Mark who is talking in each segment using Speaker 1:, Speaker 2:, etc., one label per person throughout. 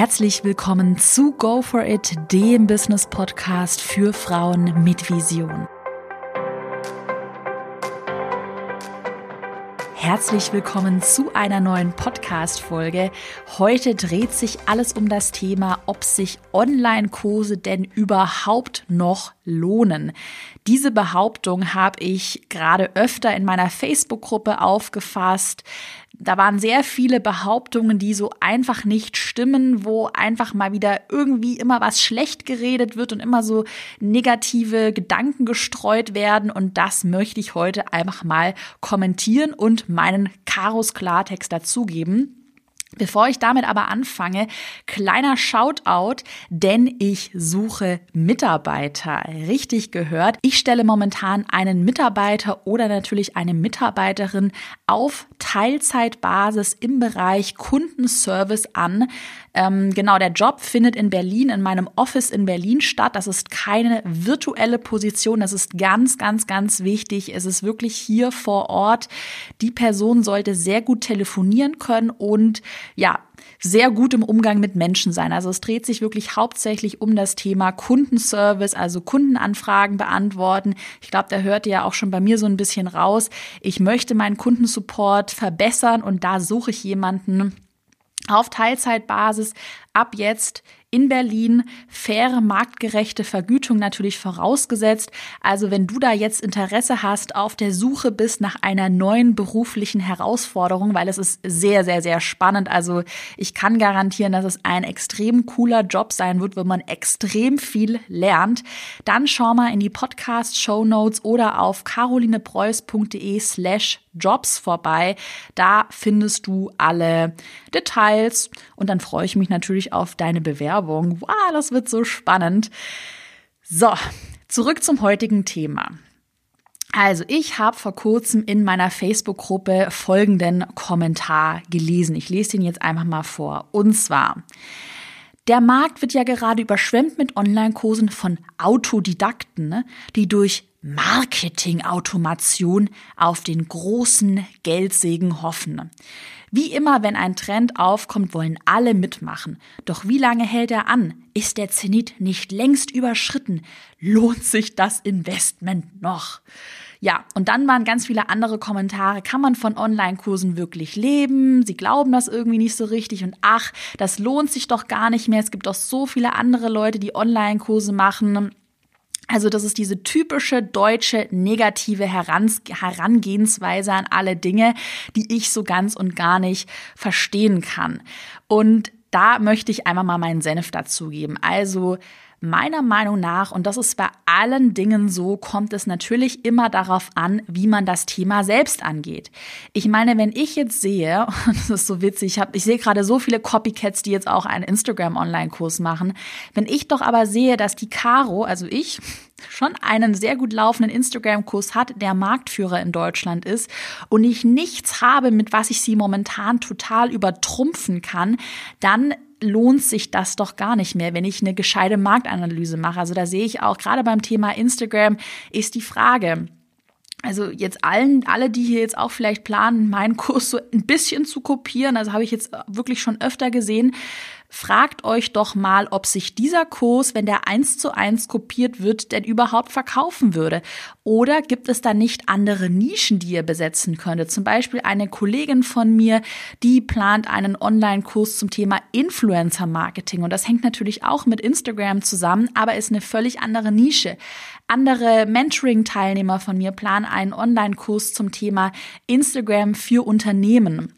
Speaker 1: Herzlich willkommen zu Go For It, dem Business Podcast für Frauen mit Vision. Herzlich willkommen zu einer neuen Podcast-Folge. Heute dreht sich alles um das Thema, ob sich Online-Kurse denn überhaupt noch lohnen. Diese Behauptung habe ich gerade öfter in meiner Facebook-Gruppe aufgefasst. Da waren sehr viele Behauptungen, die so einfach nicht stimmen, wo einfach mal wieder irgendwie immer was schlecht geredet wird und immer so negative Gedanken gestreut werden. Und das möchte ich heute einfach mal kommentieren und meinen Karos Klartext dazugeben. Bevor ich damit aber anfange, kleiner Shoutout, denn ich suche Mitarbeiter. Richtig gehört. Ich stelle momentan einen Mitarbeiter oder natürlich eine Mitarbeiterin auf Teilzeitbasis im Bereich Kundenservice an. Ähm, genau, der Job findet in Berlin, in meinem Office in Berlin statt. Das ist keine virtuelle Position. Das ist ganz, ganz, ganz wichtig. Es ist wirklich hier vor Ort. Die Person sollte sehr gut telefonieren können und ja, sehr gut im Umgang mit Menschen sein. Also es dreht sich wirklich hauptsächlich um das Thema Kundenservice, also Kundenanfragen beantworten. Ich glaube, da hört ihr ja auch schon bei mir so ein bisschen raus. Ich möchte meinen Kundensupport verbessern und da suche ich jemanden, auf Teilzeitbasis ab jetzt in Berlin faire, marktgerechte Vergütung natürlich vorausgesetzt. Also wenn du da jetzt Interesse hast, auf der Suche bist nach einer neuen beruflichen Herausforderung, weil es ist sehr, sehr, sehr spannend. Also ich kann garantieren, dass es ein extrem cooler Job sein wird, wo man extrem viel lernt. Dann schau mal in die Podcast-Show Notes oder auf carolinepreuß.de slash Jobs vorbei. Da findest du alle Details und dann freue ich mich natürlich auf deine Bewerbung. Wow, das wird so spannend. So, zurück zum heutigen Thema. Also, ich habe vor kurzem in meiner Facebook-Gruppe folgenden Kommentar gelesen. Ich lese den jetzt einfach mal vor. Und zwar, der Markt wird ja gerade überschwemmt mit Online-Kursen von Autodidakten, ne, die durch Marketing-Automation auf den großen Geldsegen hoffen. Wie immer, wenn ein Trend aufkommt, wollen alle mitmachen. Doch wie lange hält er an? Ist der Zenit nicht längst überschritten? Lohnt sich das Investment noch? Ja, und dann waren ganz viele andere Kommentare. Kann man von Online-Kursen wirklich leben? Sie glauben das irgendwie nicht so richtig und ach, das lohnt sich doch gar nicht mehr. Es gibt doch so viele andere Leute, die Online-Kurse machen. Also das ist diese typische deutsche negative Herangehensweise an alle Dinge, die ich so ganz und gar nicht verstehen kann. Und da möchte ich einmal mal meinen Senf dazugeben. Also Meiner Meinung nach, und das ist bei allen Dingen so, kommt es natürlich immer darauf an, wie man das Thema selbst angeht. Ich meine, wenn ich jetzt sehe, das ist so witzig, ich, hab, ich sehe gerade so viele Copycats, die jetzt auch einen Instagram-Online-Kurs machen. Wenn ich doch aber sehe, dass die Caro, also ich, schon einen sehr gut laufenden Instagram-Kurs hat, der Marktführer in Deutschland ist und ich nichts habe, mit was ich sie momentan total übertrumpfen kann, dann lohnt sich das doch gar nicht mehr, wenn ich eine gescheite Marktanalyse mache. Also da sehe ich auch gerade beim Thema Instagram ist die Frage, also jetzt allen, alle, die hier jetzt auch vielleicht planen, meinen Kurs so ein bisschen zu kopieren, also habe ich jetzt wirklich schon öfter gesehen, Fragt euch doch mal, ob sich dieser Kurs, wenn der eins zu eins kopiert wird, denn überhaupt verkaufen würde. Oder gibt es da nicht andere Nischen, die ihr besetzen könntet? Zum Beispiel eine Kollegin von mir, die plant einen Online-Kurs zum Thema Influencer-Marketing. Und das hängt natürlich auch mit Instagram zusammen, aber ist eine völlig andere Nische. Andere Mentoring-Teilnehmer von mir planen einen Online-Kurs zum Thema Instagram für Unternehmen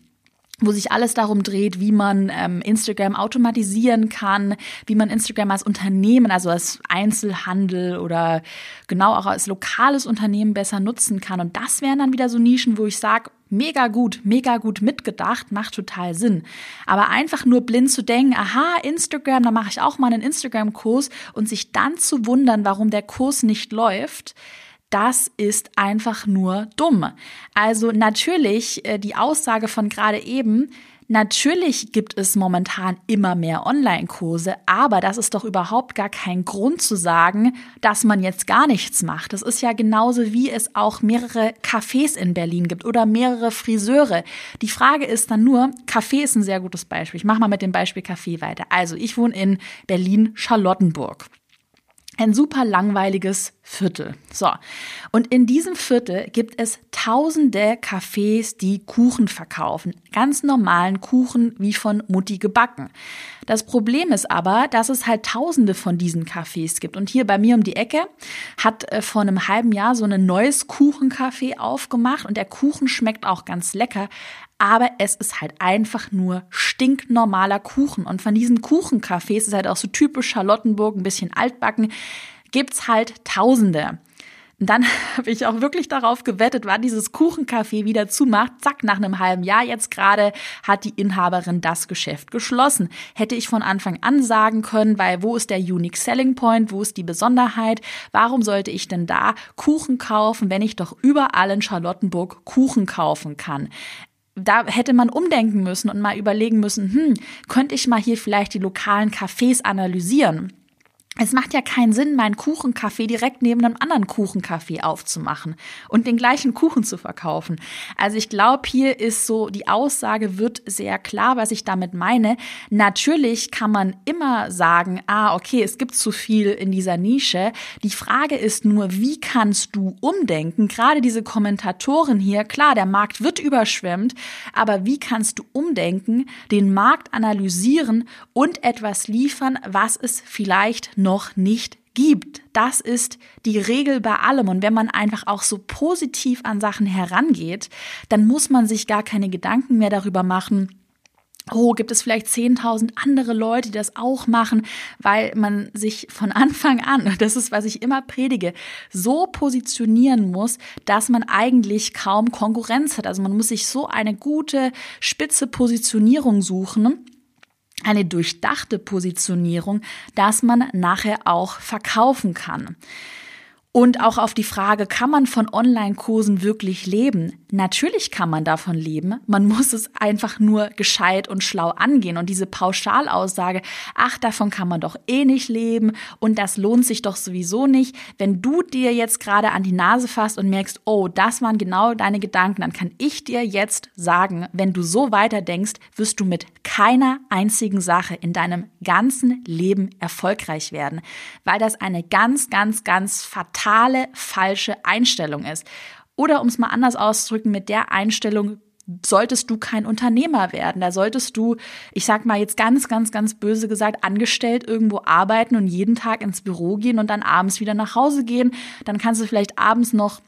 Speaker 1: wo sich alles darum dreht, wie man ähm, Instagram automatisieren kann, wie man Instagram als Unternehmen, also als Einzelhandel oder genau auch als lokales Unternehmen besser nutzen kann. Und das wären dann wieder so Nischen, wo ich sage, mega gut, mega gut mitgedacht, macht total Sinn. Aber einfach nur blind zu denken, aha, Instagram, da mache ich auch mal einen Instagram-Kurs und sich dann zu wundern, warum der Kurs nicht läuft, das ist einfach nur dumm. Also natürlich äh, die Aussage von gerade eben, Natürlich gibt es momentan immer mehr Online-Kurse, aber das ist doch überhaupt gar kein Grund zu sagen, dass man jetzt gar nichts macht. Das ist ja genauso wie es auch mehrere Cafés in Berlin gibt oder mehrere Friseure. Die Frage ist dann nur, Café ist ein sehr gutes Beispiel. Ich mache mal mit dem Beispiel Café weiter. Also ich wohne in Berlin-Charlottenburg ein super langweiliges Viertel. So. Und in diesem Viertel gibt es tausende Cafés, die Kuchen verkaufen. Ganz normalen Kuchen wie von Mutti gebacken. Das Problem ist aber, dass es halt tausende von diesen Cafés gibt. Und hier bei mir um die Ecke hat äh, vor einem halben Jahr so ein neues Kuchencafé aufgemacht und der Kuchen schmeckt auch ganz lecker aber es ist halt einfach nur stinknormaler Kuchen. Und von diesen Kuchencafés ist halt auch so typisch Charlottenburg, ein bisschen altbacken, gibt's halt Tausende. Und dann habe ich auch wirklich darauf gewettet, wann dieses Kuchencafé wieder zumacht. Zack, nach einem halben Jahr jetzt gerade hat die Inhaberin das Geschäft geschlossen. Hätte ich von Anfang an sagen können, weil wo ist der Unique Selling Point, wo ist die Besonderheit? Warum sollte ich denn da Kuchen kaufen, wenn ich doch überall in Charlottenburg Kuchen kaufen kann? Da hätte man umdenken müssen und mal überlegen müssen, hm, könnte ich mal hier vielleicht die lokalen Cafés analysieren? Es macht ja keinen Sinn, meinen Kuchencafé direkt neben einem anderen Kuchencafé aufzumachen und den gleichen Kuchen zu verkaufen. Also ich glaube, hier ist so, die Aussage wird sehr klar, was ich damit meine. Natürlich kann man immer sagen, ah, okay, es gibt zu viel in dieser Nische. Die Frage ist nur, wie kannst du umdenken? Gerade diese Kommentatoren hier, klar, der Markt wird überschwemmt, aber wie kannst du umdenken, den Markt analysieren und etwas liefern, was es vielleicht noch nicht gibt. Das ist die Regel bei allem. Und wenn man einfach auch so positiv an Sachen herangeht, dann muss man sich gar keine Gedanken mehr darüber machen, oh, gibt es vielleicht 10.000 andere Leute, die das auch machen, weil man sich von Anfang an, das ist, was ich immer predige, so positionieren muss, dass man eigentlich kaum Konkurrenz hat. Also man muss sich so eine gute, spitze Positionierung suchen, eine durchdachte Positionierung, dass man nachher auch verkaufen kann. Und auch auf die Frage, kann man von Online-Kursen wirklich leben? Natürlich kann man davon leben. Man muss es einfach nur gescheit und schlau angehen. Und diese Pauschalaussage, ach, davon kann man doch eh nicht leben und das lohnt sich doch sowieso nicht. Wenn du dir jetzt gerade an die Nase fasst und merkst, oh, das waren genau deine Gedanken, dann kann ich dir jetzt sagen, wenn du so weiter denkst, wirst du mit keiner einzigen Sache in deinem ganzen Leben erfolgreich werden, weil das eine ganz, ganz, ganz fatale totale falsche Einstellung ist. Oder um es mal anders auszudrücken, mit der Einstellung solltest du kein Unternehmer werden. Da solltest du, ich sag mal jetzt ganz, ganz, ganz böse gesagt, angestellt irgendwo arbeiten und jeden Tag ins Büro gehen und dann abends wieder nach Hause gehen. Dann kannst du vielleicht abends noch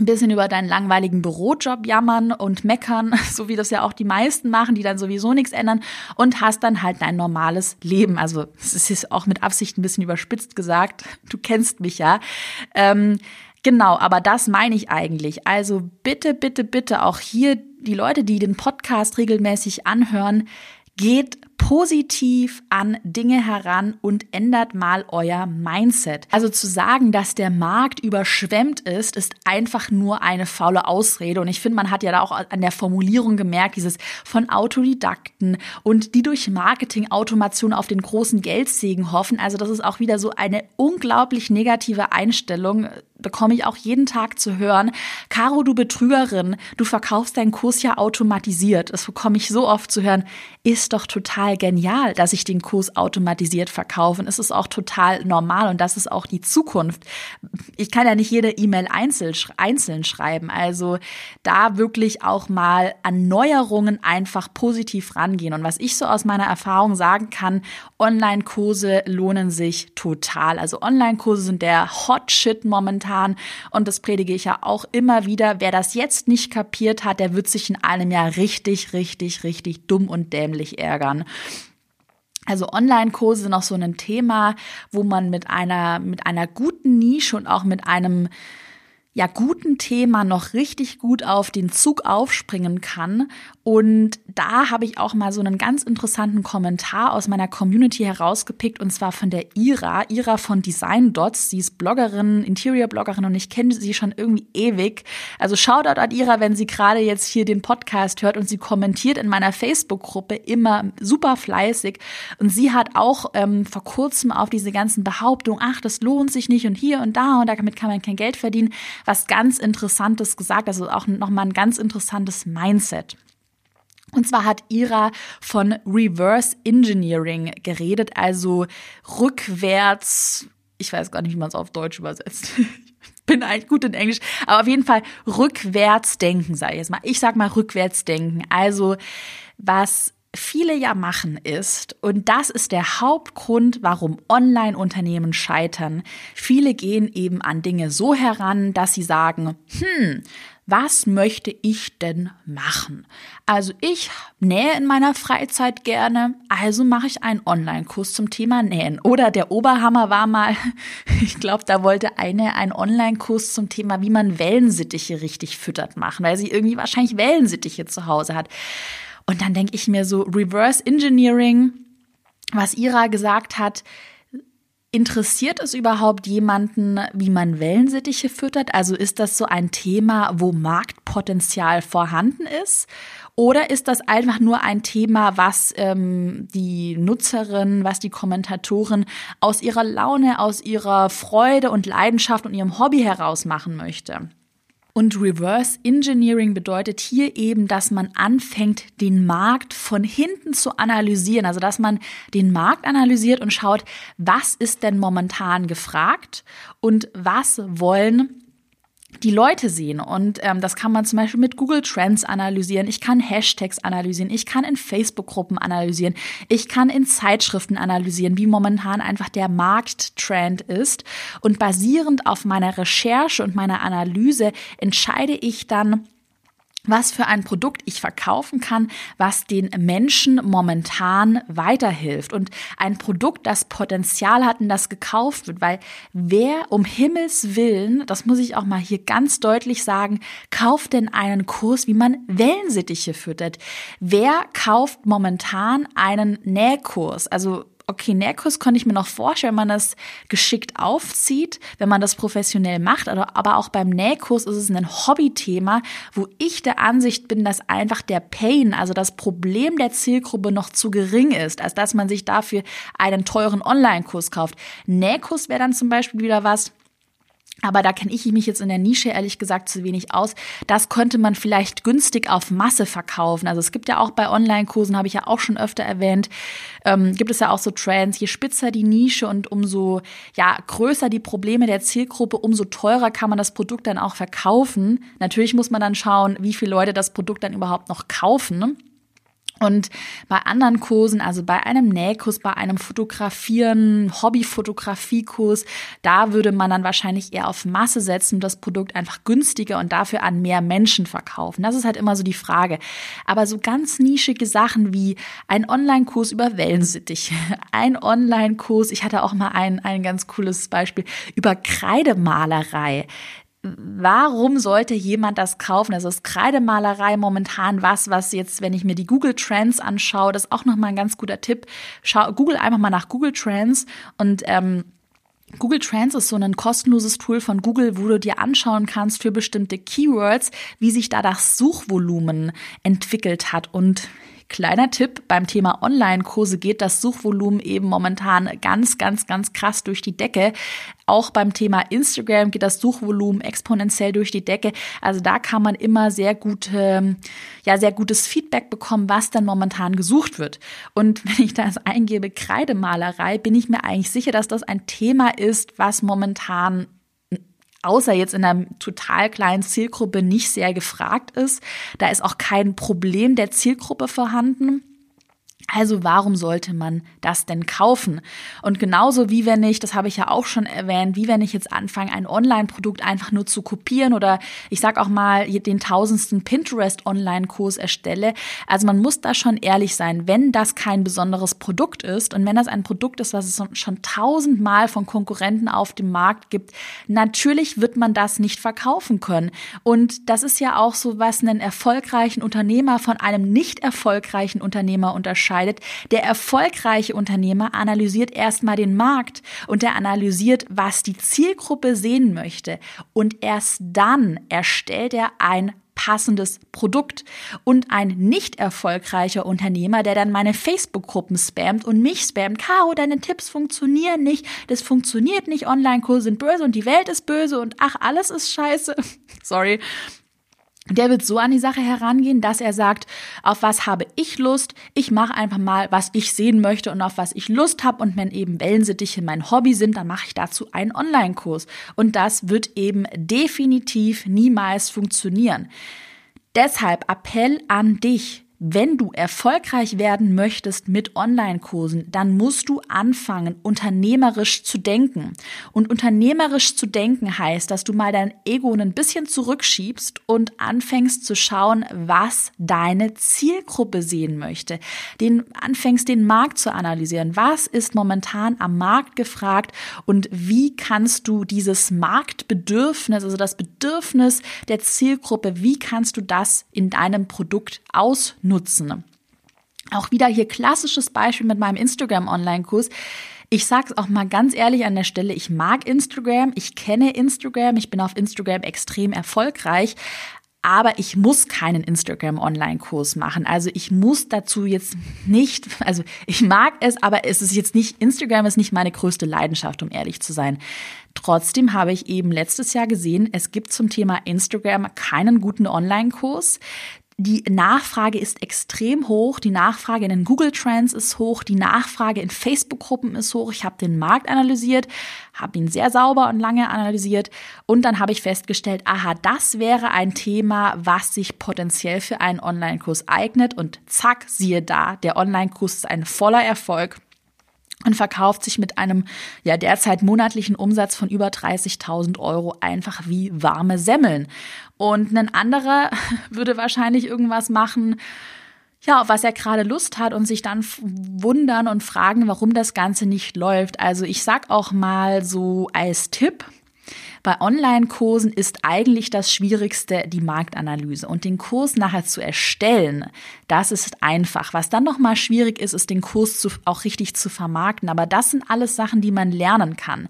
Speaker 1: ein bisschen über deinen langweiligen Bürojob jammern und meckern, so wie das ja auch die meisten machen, die dann sowieso nichts ändern und hast dann halt dein normales Leben. Also es ist auch mit Absicht ein bisschen überspitzt gesagt. Du kennst mich ja. Ähm, genau, aber das meine ich eigentlich. Also bitte, bitte, bitte auch hier die Leute, die den Podcast regelmäßig anhören, geht positiv an Dinge heran und ändert mal euer Mindset. Also zu sagen, dass der Markt überschwemmt ist, ist einfach nur eine faule Ausrede. Und ich finde, man hat ja da auch an der Formulierung gemerkt, dieses von Autodidakten und die durch Marketing-Automation auf den großen Geldsegen hoffen. Also das ist auch wieder so eine unglaublich negative Einstellung bekomme ich auch jeden Tag zu hören, Caro, du Betrügerin, du verkaufst deinen Kurs ja automatisiert. Das bekomme ich so oft zu hören. Ist doch total genial, dass ich den Kurs automatisiert verkaufe. Und es ist auch total normal und das ist auch die Zukunft. Ich kann ja nicht jede E-Mail einzeln, einzeln schreiben. Also da wirklich auch mal an Neuerungen einfach positiv rangehen. Und was ich so aus meiner Erfahrung sagen kann, Online-Kurse lohnen sich total. Also Online-Kurse sind der Hot Shit momentan. Und das predige ich ja auch immer wieder. Wer das jetzt nicht kapiert hat, der wird sich in einem Jahr richtig, richtig, richtig dumm und dämlich ärgern. Also Online-Kurse sind auch so ein Thema, wo man mit einer, mit einer guten Nische und auch mit einem ja guten Thema noch richtig gut auf den Zug aufspringen kann. Und da habe ich auch mal so einen ganz interessanten Kommentar aus meiner Community herausgepickt und zwar von der Ira, Ira von Design Dots. Sie ist Bloggerin, Interior-Bloggerin und ich kenne sie schon irgendwie ewig. Also Shoutout an Ira, wenn sie gerade jetzt hier den Podcast hört und sie kommentiert in meiner Facebook-Gruppe immer super fleißig. Und sie hat auch ähm, vor kurzem auf diese ganzen Behauptungen, ach, das lohnt sich nicht und hier und da und damit kann man kein Geld verdienen, was ganz Interessantes gesagt, also auch nochmal ein ganz interessantes Mindset. Und zwar hat Ira von Reverse Engineering geredet, also rückwärts, ich weiß gar nicht, wie man es auf Deutsch übersetzt. bin eigentlich gut in Englisch, aber auf jeden Fall rückwärts denken, sage ich jetzt mal. Ich sag mal rückwärts denken. Also was viele ja machen ist, und das ist der Hauptgrund, warum Online-Unternehmen scheitern. Viele gehen eben an Dinge so heran, dass sie sagen, hm, was möchte ich denn machen? Also ich nähe in meiner Freizeit gerne, also mache ich einen Online-Kurs zum Thema Nähen. Oder der Oberhammer war mal, ich glaube, da wollte eine einen Online-Kurs zum Thema, wie man Wellensittiche richtig füttert machen, weil sie irgendwie wahrscheinlich Wellensittiche zu Hause hat. Und dann denke ich mir so, Reverse Engineering, was Ira gesagt hat, Interessiert es überhaupt jemanden, wie man Wellensittiche füttert? Also ist das so ein Thema, wo Marktpotenzial vorhanden ist? Oder ist das einfach nur ein Thema, was ähm, die Nutzerin, was die Kommentatorin aus ihrer Laune, aus ihrer Freude und Leidenschaft und ihrem Hobby heraus machen möchte? Und Reverse Engineering bedeutet hier eben, dass man anfängt, den Markt von hinten zu analysieren. Also, dass man den Markt analysiert und schaut, was ist denn momentan gefragt und was wollen die Leute sehen. Und ähm, das kann man zum Beispiel mit Google Trends analysieren. Ich kann Hashtags analysieren. Ich kann in Facebook-Gruppen analysieren. Ich kann in Zeitschriften analysieren, wie momentan einfach der Markttrend ist. Und basierend auf meiner Recherche und meiner Analyse entscheide ich dann, was für ein Produkt ich verkaufen kann, was den Menschen momentan weiterhilft und ein Produkt, das Potenzial hat und das gekauft wird, weil wer um Himmels Willen, das muss ich auch mal hier ganz deutlich sagen, kauft denn einen Kurs, wie man Wellensittiche füttert? Wer kauft momentan einen Nähkurs? Also okay, Nähkurs konnte ich mir noch vorstellen, wenn man das geschickt aufzieht, wenn man das professionell macht, aber auch beim Nähkurs ist es ein Hobbythema, wo ich der Ansicht bin, dass einfach der Pain, also das Problem der Zielgruppe noch zu gering ist, als dass man sich dafür einen teuren Online-Kurs kauft. Nähkurs wäre dann zum Beispiel wieder was, aber da kenne ich mich jetzt in der Nische ehrlich gesagt zu wenig aus. Das könnte man vielleicht günstig auf Masse verkaufen. Also es gibt ja auch bei Online-Kursen, habe ich ja auch schon öfter erwähnt, ähm, gibt es ja auch so Trends. Je spitzer die Nische und umso ja größer die Probleme der Zielgruppe, umso teurer kann man das Produkt dann auch verkaufen. Natürlich muss man dann schauen, wie viele Leute das Produkt dann überhaupt noch kaufen. Und bei anderen Kursen, also bei einem Nähkurs, bei einem Fotografieren, Hobbyfotografiekurs, da würde man dann wahrscheinlich eher auf Masse setzen und das Produkt einfach günstiger und dafür an mehr Menschen verkaufen. Das ist halt immer so die Frage. Aber so ganz nischige Sachen wie ein Online-Kurs über Wellensittich, ein Online-Kurs, ich hatte auch mal ein, ein ganz cooles Beispiel über Kreidemalerei warum sollte jemand das kaufen? Also ist Kreidemalerei momentan was, was jetzt, wenn ich mir die Google Trends anschaue, das ist auch nochmal ein ganz guter Tipp. Schau, Google einfach mal nach Google Trends und ähm, Google Trends ist so ein kostenloses Tool von Google, wo du dir anschauen kannst für bestimmte Keywords, wie sich da das Suchvolumen entwickelt hat. Und Kleiner Tipp, beim Thema Online-Kurse geht das Suchvolumen eben momentan ganz, ganz, ganz krass durch die Decke. Auch beim Thema Instagram geht das Suchvolumen exponentiell durch die Decke. Also da kann man immer sehr gute, ja, sehr gutes Feedback bekommen, was dann momentan gesucht wird. Und wenn ich das eingebe, Kreidemalerei, bin ich mir eigentlich sicher, dass das ein Thema ist, was momentan außer jetzt in einer total kleinen Zielgruppe nicht sehr gefragt ist. Da ist auch kein Problem der Zielgruppe vorhanden. Also warum sollte man das denn kaufen? Und genauso wie wenn ich, das habe ich ja auch schon erwähnt, wie wenn ich jetzt anfange, ein Online-Produkt einfach nur zu kopieren oder ich sag auch mal den tausendsten Pinterest-Online-Kurs erstelle. Also man muss da schon ehrlich sein, wenn das kein besonderes Produkt ist und wenn das ein Produkt ist, was es schon tausendmal von Konkurrenten auf dem Markt gibt, natürlich wird man das nicht verkaufen können. Und das ist ja auch so, was einen erfolgreichen Unternehmer von einem nicht erfolgreichen Unternehmer unterscheidet unterscheidet. Der erfolgreiche Unternehmer analysiert erstmal den Markt und er analysiert, was die Zielgruppe sehen möchte. Und erst dann erstellt er ein passendes Produkt. Und ein nicht erfolgreicher Unternehmer, der dann meine Facebook-Gruppen spammt und mich spammt, Caro, deine Tipps funktionieren nicht, das funktioniert nicht, Online-Kurse sind böse und die Welt ist böse und ach, alles ist scheiße. Sorry. Der wird so an die Sache herangehen, dass er sagt, auf was habe ich Lust? Ich mache einfach mal, was ich sehen möchte und auf was ich Lust habe. Und wenn eben Wellensittiche mein Hobby sind, dann mache ich dazu einen Online-Kurs. Und das wird eben definitiv niemals funktionieren. Deshalb Appell an dich. Wenn du erfolgreich werden möchtest mit Online-Kursen, dann musst du anfangen, unternehmerisch zu denken. Und unternehmerisch zu denken heißt, dass du mal dein Ego ein bisschen zurückschiebst und anfängst zu schauen, was deine Zielgruppe sehen möchte. Den, anfängst den Markt zu analysieren. Was ist momentan am Markt gefragt und wie kannst du dieses Marktbedürfnis, also das Bedürfnis der Zielgruppe, wie kannst du das in deinem Produkt ausnutzen? Nutzen. Auch wieder hier klassisches Beispiel mit meinem Instagram-Online-Kurs. Ich sag's auch mal ganz ehrlich an der Stelle, ich mag Instagram, ich kenne Instagram, ich bin auf Instagram extrem erfolgreich, aber ich muss keinen Instagram-Online-Kurs machen. Also ich muss dazu jetzt nicht, also ich mag es, aber es ist jetzt nicht, Instagram ist nicht meine größte Leidenschaft, um ehrlich zu sein. Trotzdem habe ich eben letztes Jahr gesehen, es gibt zum Thema Instagram keinen guten Online-Kurs. Die Nachfrage ist extrem hoch. Die Nachfrage in den Google Trends ist hoch. Die Nachfrage in Facebook-Gruppen ist hoch. Ich habe den Markt analysiert, habe ihn sehr sauber und lange analysiert und dann habe ich festgestellt, aha, das wäre ein Thema, was sich potenziell für einen Online-Kurs eignet und zack, siehe da, der Online-Kurs ist ein voller Erfolg und verkauft sich mit einem ja derzeit monatlichen Umsatz von über 30.000 Euro einfach wie warme Semmeln. Und ein anderer würde wahrscheinlich irgendwas machen, ja, was er gerade Lust hat und sich dann wundern und fragen, warum das Ganze nicht läuft. Also ich sag auch mal so als Tipp, bei Online-Kursen ist eigentlich das Schwierigste die Marktanalyse und den Kurs nachher zu erstellen. Das ist einfach. Was dann nochmal schwierig ist, ist den Kurs zu, auch richtig zu vermarkten. Aber das sind alles Sachen, die man lernen kann.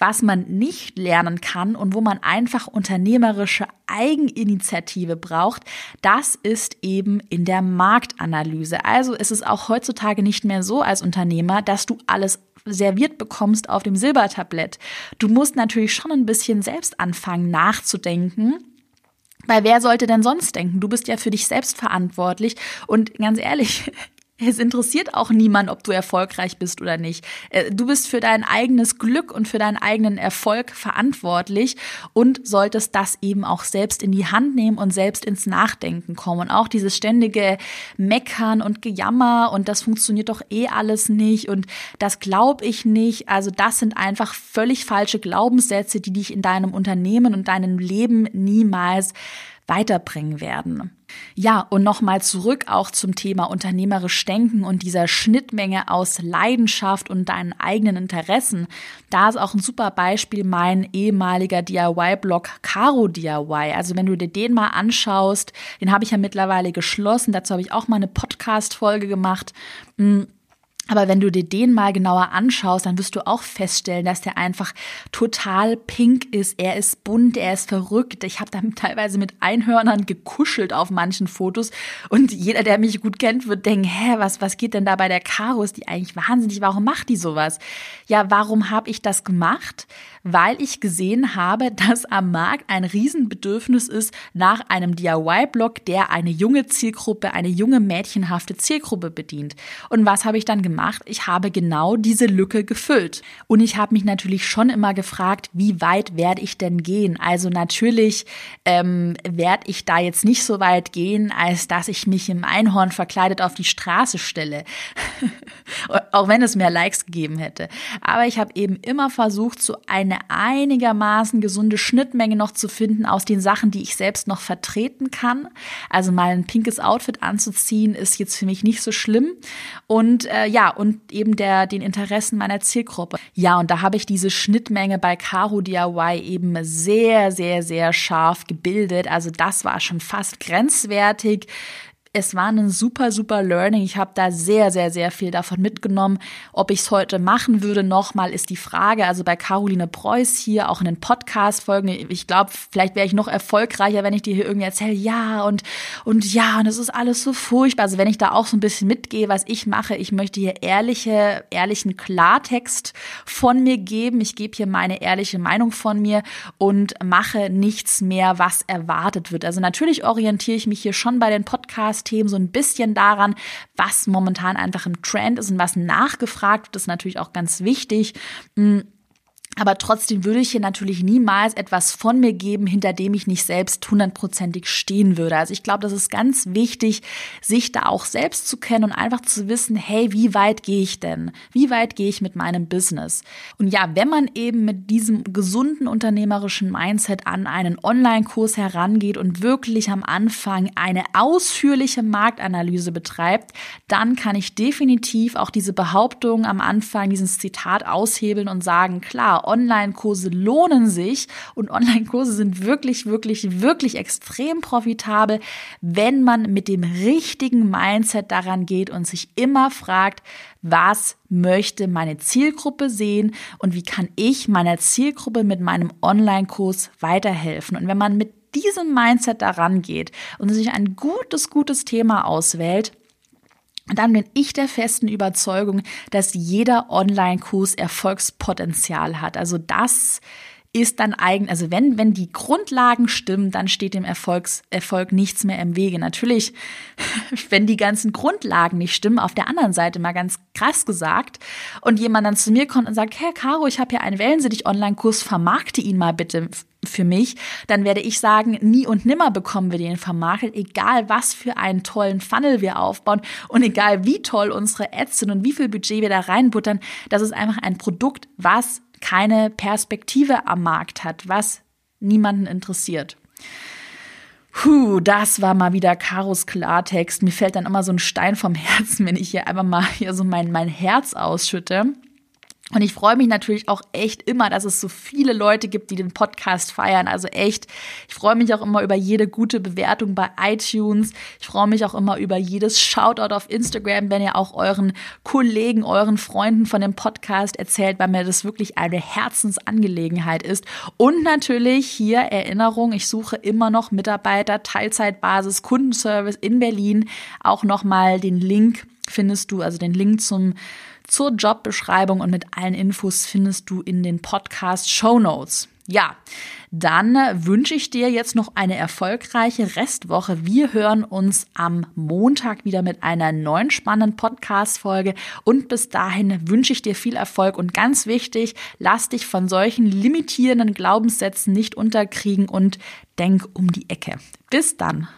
Speaker 1: Was man nicht lernen kann und wo man einfach unternehmerische Eigeninitiative braucht, das ist eben in der Marktanalyse. Also ist es auch heutzutage nicht mehr so als Unternehmer, dass du alles serviert bekommst auf dem Silbertablett. Du musst natürlich schon ein bisschen selbst anfangen nachzudenken. Weil wer sollte denn sonst denken? Du bist ja für dich selbst verantwortlich. Und ganz ehrlich, es interessiert auch niemand, ob du erfolgreich bist oder nicht. Äh, du bist für dein eigenes Glück und für deinen eigenen Erfolg verantwortlich und solltest das eben auch selbst in die Hand nehmen und selbst ins Nachdenken kommen. Und auch dieses ständige Meckern und Gejammer und das funktioniert doch eh alles nicht und das glaube ich nicht. Also das sind einfach völlig falsche Glaubenssätze, die dich in deinem Unternehmen und deinem Leben niemals weiterbringen werden. Ja, und nochmal zurück auch zum Thema unternehmerisch denken und dieser Schnittmenge aus Leidenschaft und deinen eigenen Interessen. Da ist auch ein super Beispiel mein ehemaliger DIY-Blog Caro DIY. Also wenn du dir den mal anschaust, den habe ich ja mittlerweile geschlossen. Dazu habe ich auch mal eine Podcast-Folge gemacht. Hm, aber wenn du dir den mal genauer anschaust, dann wirst du auch feststellen, dass der einfach total pink ist. Er ist bunt, er ist verrückt. Ich habe da teilweise mit Einhörnern gekuschelt auf manchen Fotos. Und jeder, der mich gut kennt, wird denken, hä, was, was geht denn da bei der Caro? Ist die eigentlich wahnsinnig? Warum macht die sowas? Ja, warum habe ich das gemacht? Weil ich gesehen habe, dass am Markt ein Riesenbedürfnis ist nach einem DIY-Blog, der eine junge Zielgruppe, eine junge mädchenhafte Zielgruppe bedient. Und was habe ich dann gemacht? Gemacht? Ich habe genau diese Lücke gefüllt. Und ich habe mich natürlich schon immer gefragt, wie weit werde ich denn gehen? Also natürlich ähm, werde ich da jetzt nicht so weit gehen, als dass ich mich im Einhorn verkleidet auf die Straße stelle. Auch wenn es mehr Likes gegeben hätte. Aber ich habe eben immer versucht, so eine einigermaßen gesunde Schnittmenge noch zu finden aus den Sachen, die ich selbst noch vertreten kann. Also mal ein pinkes Outfit anzuziehen, ist jetzt für mich nicht so schlimm. Und äh, ja, und eben der, den Interessen meiner Zielgruppe. Ja, und da habe ich diese Schnittmenge bei Caro DIY eben sehr, sehr, sehr scharf gebildet. Also das war schon fast grenzwertig es war ein super, super Learning. Ich habe da sehr, sehr, sehr viel davon mitgenommen. Ob ich es heute machen würde, nochmal ist die Frage. Also bei Caroline Preuß hier, auch in den Podcast-Folgen, ich glaube, vielleicht wäre ich noch erfolgreicher, wenn ich dir hier irgendwie erzähle, ja, und, und ja, und es ist alles so furchtbar. Also wenn ich da auch so ein bisschen mitgehe, was ich mache, ich möchte hier ehrliche, ehrlichen Klartext von mir geben. Ich gebe hier meine ehrliche Meinung von mir und mache nichts mehr, was erwartet wird. Also natürlich orientiere ich mich hier schon bei den Podcasts Themen so ein bisschen daran, was momentan einfach im Trend ist und was nachgefragt wird, das ist natürlich auch ganz wichtig. Mm, aber trotzdem würde ich hier natürlich niemals etwas von mir geben, hinter dem ich nicht selbst hundertprozentig stehen würde. Also ich glaube, das ist ganz wichtig, sich da auch selbst zu kennen und einfach zu wissen, hey, wie weit gehe ich denn? Wie weit gehe ich mit meinem Business? Und ja, wenn man eben mit diesem gesunden unternehmerischen Mindset an einen Online-Kurs herangeht und wirklich am Anfang eine ausführliche Marktanalyse betreibt, dann kann ich definitiv auch diese Behauptung am Anfang, dieses Zitat aushebeln und sagen, klar, Online-Kurse lohnen sich und Online-Kurse sind wirklich, wirklich, wirklich extrem profitabel, wenn man mit dem richtigen Mindset daran geht und sich immer fragt, was möchte meine Zielgruppe sehen und wie kann ich meiner Zielgruppe mit meinem Online-Kurs weiterhelfen. Und wenn man mit diesem Mindset daran geht und sich ein gutes, gutes Thema auswählt, dann bin ich der festen Überzeugung, dass jeder Online-Kurs Erfolgspotenzial hat. Also das ist dann eigen, also wenn, wenn die Grundlagen stimmen, dann steht dem Erfolgs, Erfolg nichts mehr im Wege. Natürlich, wenn die ganzen Grundlagen nicht stimmen, auf der anderen Seite mal ganz krass gesagt, und jemand dann zu mir kommt und sagt, Herr Caro, ich habe hier einen Wellensittich-Online-Kurs, vermarkte ihn mal bitte für mich, dann werde ich sagen, nie und nimmer bekommen wir den vermarktet, egal was für einen tollen Funnel wir aufbauen und egal wie toll unsere Ads sind und wie viel Budget wir da reinbuttern, das ist einfach ein Produkt, was keine Perspektive am Markt hat, was niemanden interessiert. Puh, das war mal wieder Karos Klartext. Mir fällt dann immer so ein Stein vom Herzen, wenn ich hier einfach mal hier so mein, mein Herz ausschütte. Und ich freue mich natürlich auch echt immer, dass es so viele Leute gibt, die den Podcast feiern. Also echt, ich freue mich auch immer über jede gute Bewertung bei iTunes. Ich freue mich auch immer über jedes Shoutout auf Instagram, wenn ihr auch euren Kollegen, euren Freunden von dem Podcast erzählt, weil mir das wirklich eine Herzensangelegenheit ist. Und natürlich hier Erinnerung, ich suche immer noch Mitarbeiter, Teilzeitbasis, Kundenservice in Berlin. Auch nochmal den Link findest du, also den Link zum zur Jobbeschreibung und mit allen Infos findest du in den Podcast Show Notes. Ja, dann wünsche ich dir jetzt noch eine erfolgreiche Restwoche. Wir hören uns am Montag wieder mit einer neuen spannenden Podcast-Folge. Und bis dahin wünsche ich dir viel Erfolg und ganz wichtig, lass dich von solchen limitierenden Glaubenssätzen nicht unterkriegen und denk um die Ecke. Bis dann.